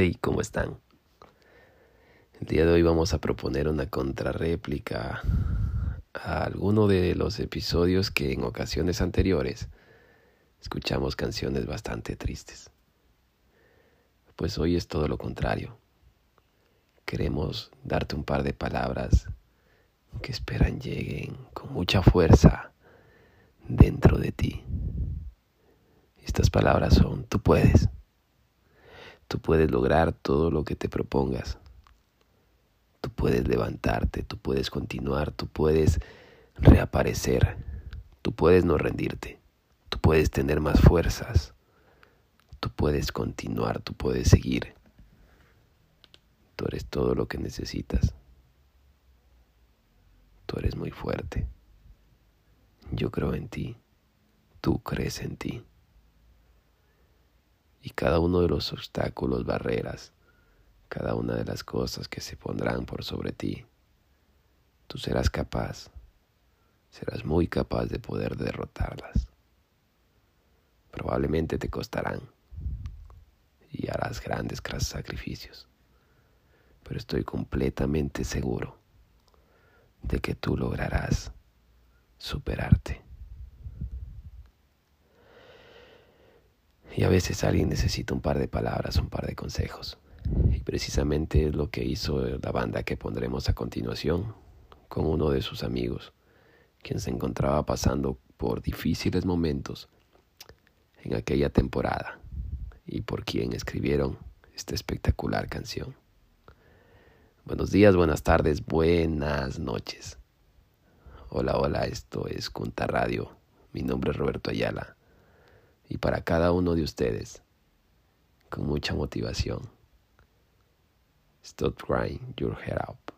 Hey, ¿cómo están? El día de hoy vamos a proponer una contrarréplica a alguno de los episodios que en ocasiones anteriores escuchamos canciones bastante tristes. Pues hoy es todo lo contrario. Queremos darte un par de palabras que esperan lleguen con mucha fuerza dentro de ti. Estas palabras son, tú puedes. Tú puedes lograr todo lo que te propongas. Tú puedes levantarte, tú puedes continuar, tú puedes reaparecer, tú puedes no rendirte, tú puedes tener más fuerzas, tú puedes continuar, tú puedes seguir. Tú eres todo lo que necesitas. Tú eres muy fuerte. Yo creo en ti. Tú crees en ti y cada uno de los obstáculos, barreras, cada una de las cosas que se pondrán por sobre ti, tú serás capaz, serás muy capaz de poder derrotarlas. Probablemente te costarán y harás grandes sacrificios, pero estoy completamente seguro de que tú lograrás superarte. Y a veces alguien necesita un par de palabras, un par de consejos. Y precisamente es lo que hizo la banda que pondremos a continuación con uno de sus amigos, quien se encontraba pasando por difíciles momentos en aquella temporada y por quien escribieron esta espectacular canción. Buenos días, buenas tardes, buenas noches. Hola, hola, esto es Cunta Radio. Mi nombre es Roberto Ayala y para cada uno de ustedes, con mucha motivación. Stop crying your head up.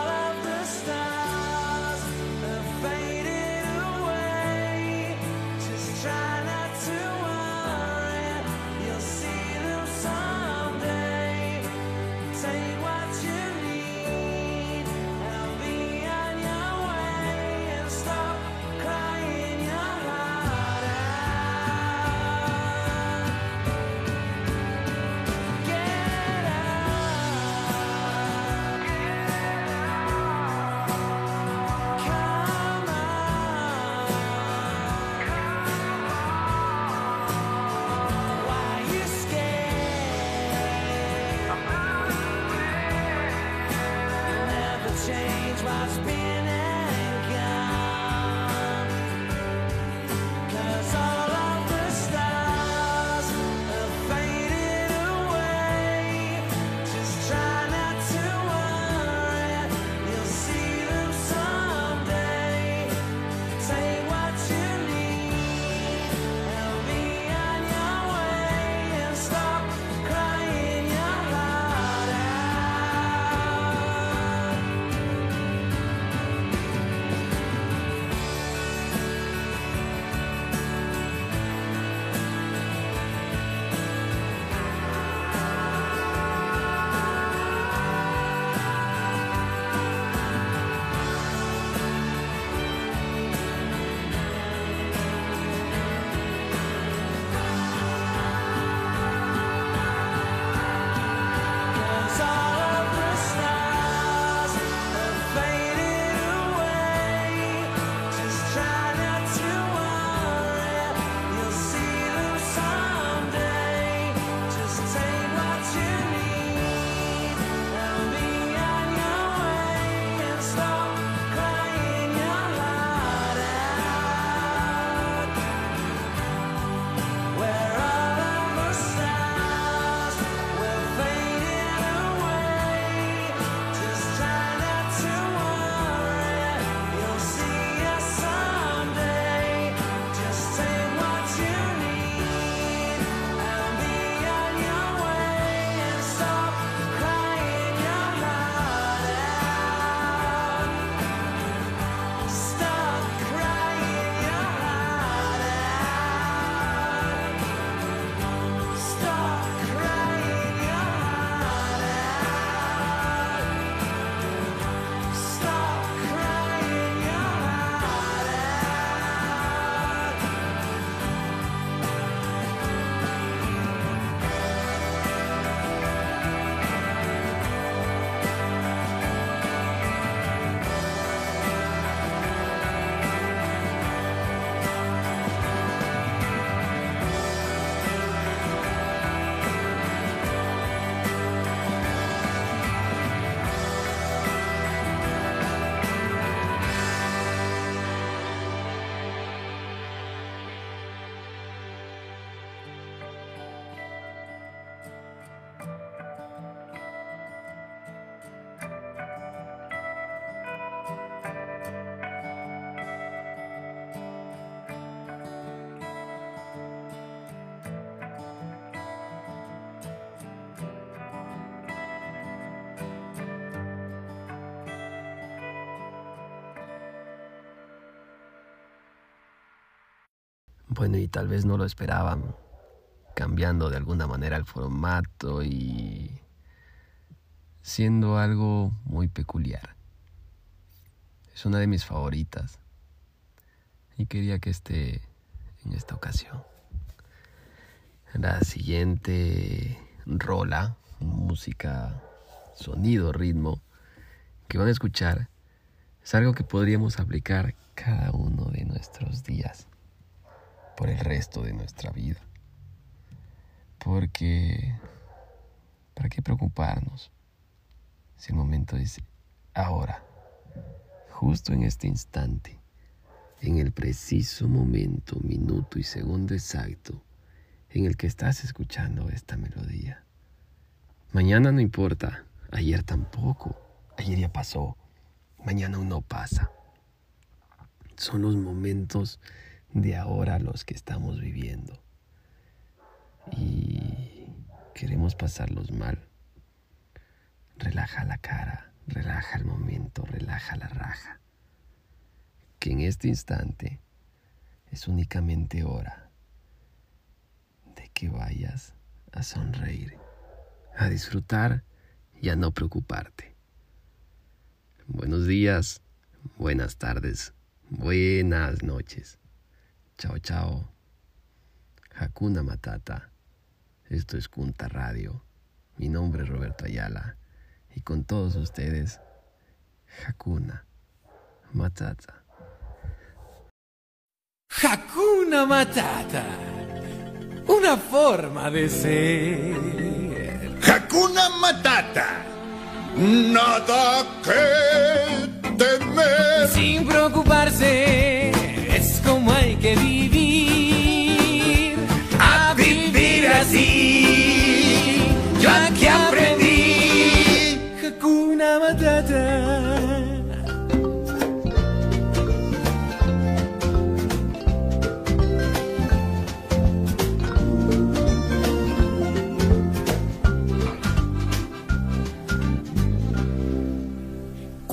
has been Bueno, y tal vez no lo esperaban, cambiando de alguna manera el formato y siendo algo muy peculiar. Es una de mis favoritas y quería que esté en esta ocasión. La siguiente rola, música, sonido, ritmo que van a escuchar es algo que podríamos aplicar cada uno de nuestros días por el resto de nuestra vida. Porque, ¿para qué preocuparnos si el momento es ahora, justo en este instante, en el preciso momento, minuto y segundo exacto en el que estás escuchando esta melodía? Mañana no importa, ayer tampoco, ayer ya pasó, mañana aún no pasa. Son los momentos de ahora los que estamos viviendo. Y queremos pasarlos mal. Relaja la cara, relaja el momento, relaja la raja. Que en este instante es únicamente hora de que vayas a sonreír, a disfrutar y a no preocuparte. Buenos días, buenas tardes, buenas noches. Chao, chao. Hakuna Matata. Esto es Kunta Radio. Mi nombre es Roberto Ayala. Y con todos ustedes, Hakuna Matata. Hakuna Matata. Una forma de ser. Hakuna Matata. Nada que temer. Sin preocuparse,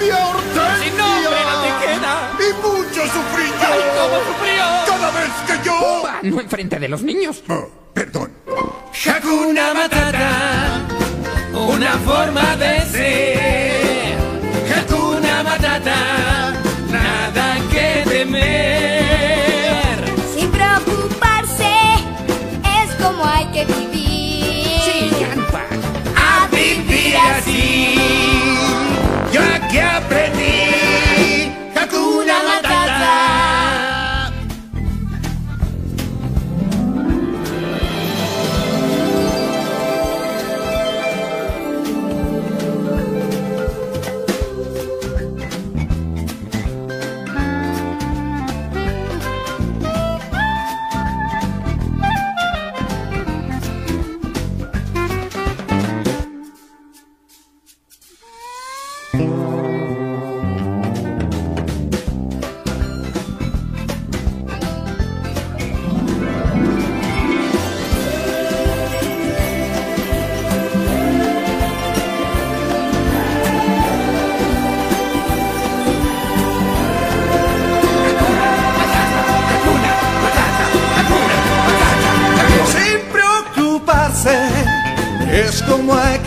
Mi Hortensia. Sin nombre no te queda. Y mucho sufrí yo. ¡Ay, cómo sufrió! Cada vez que yo... No enfrente de los niños. Oh, perdón. Hakuna Matata, una forma de ser.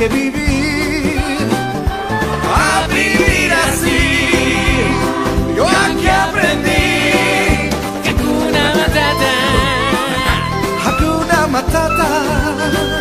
Que vivir. A vivir así. Yo aquí aprendí. Hakuna Matata. Hakuna Matata.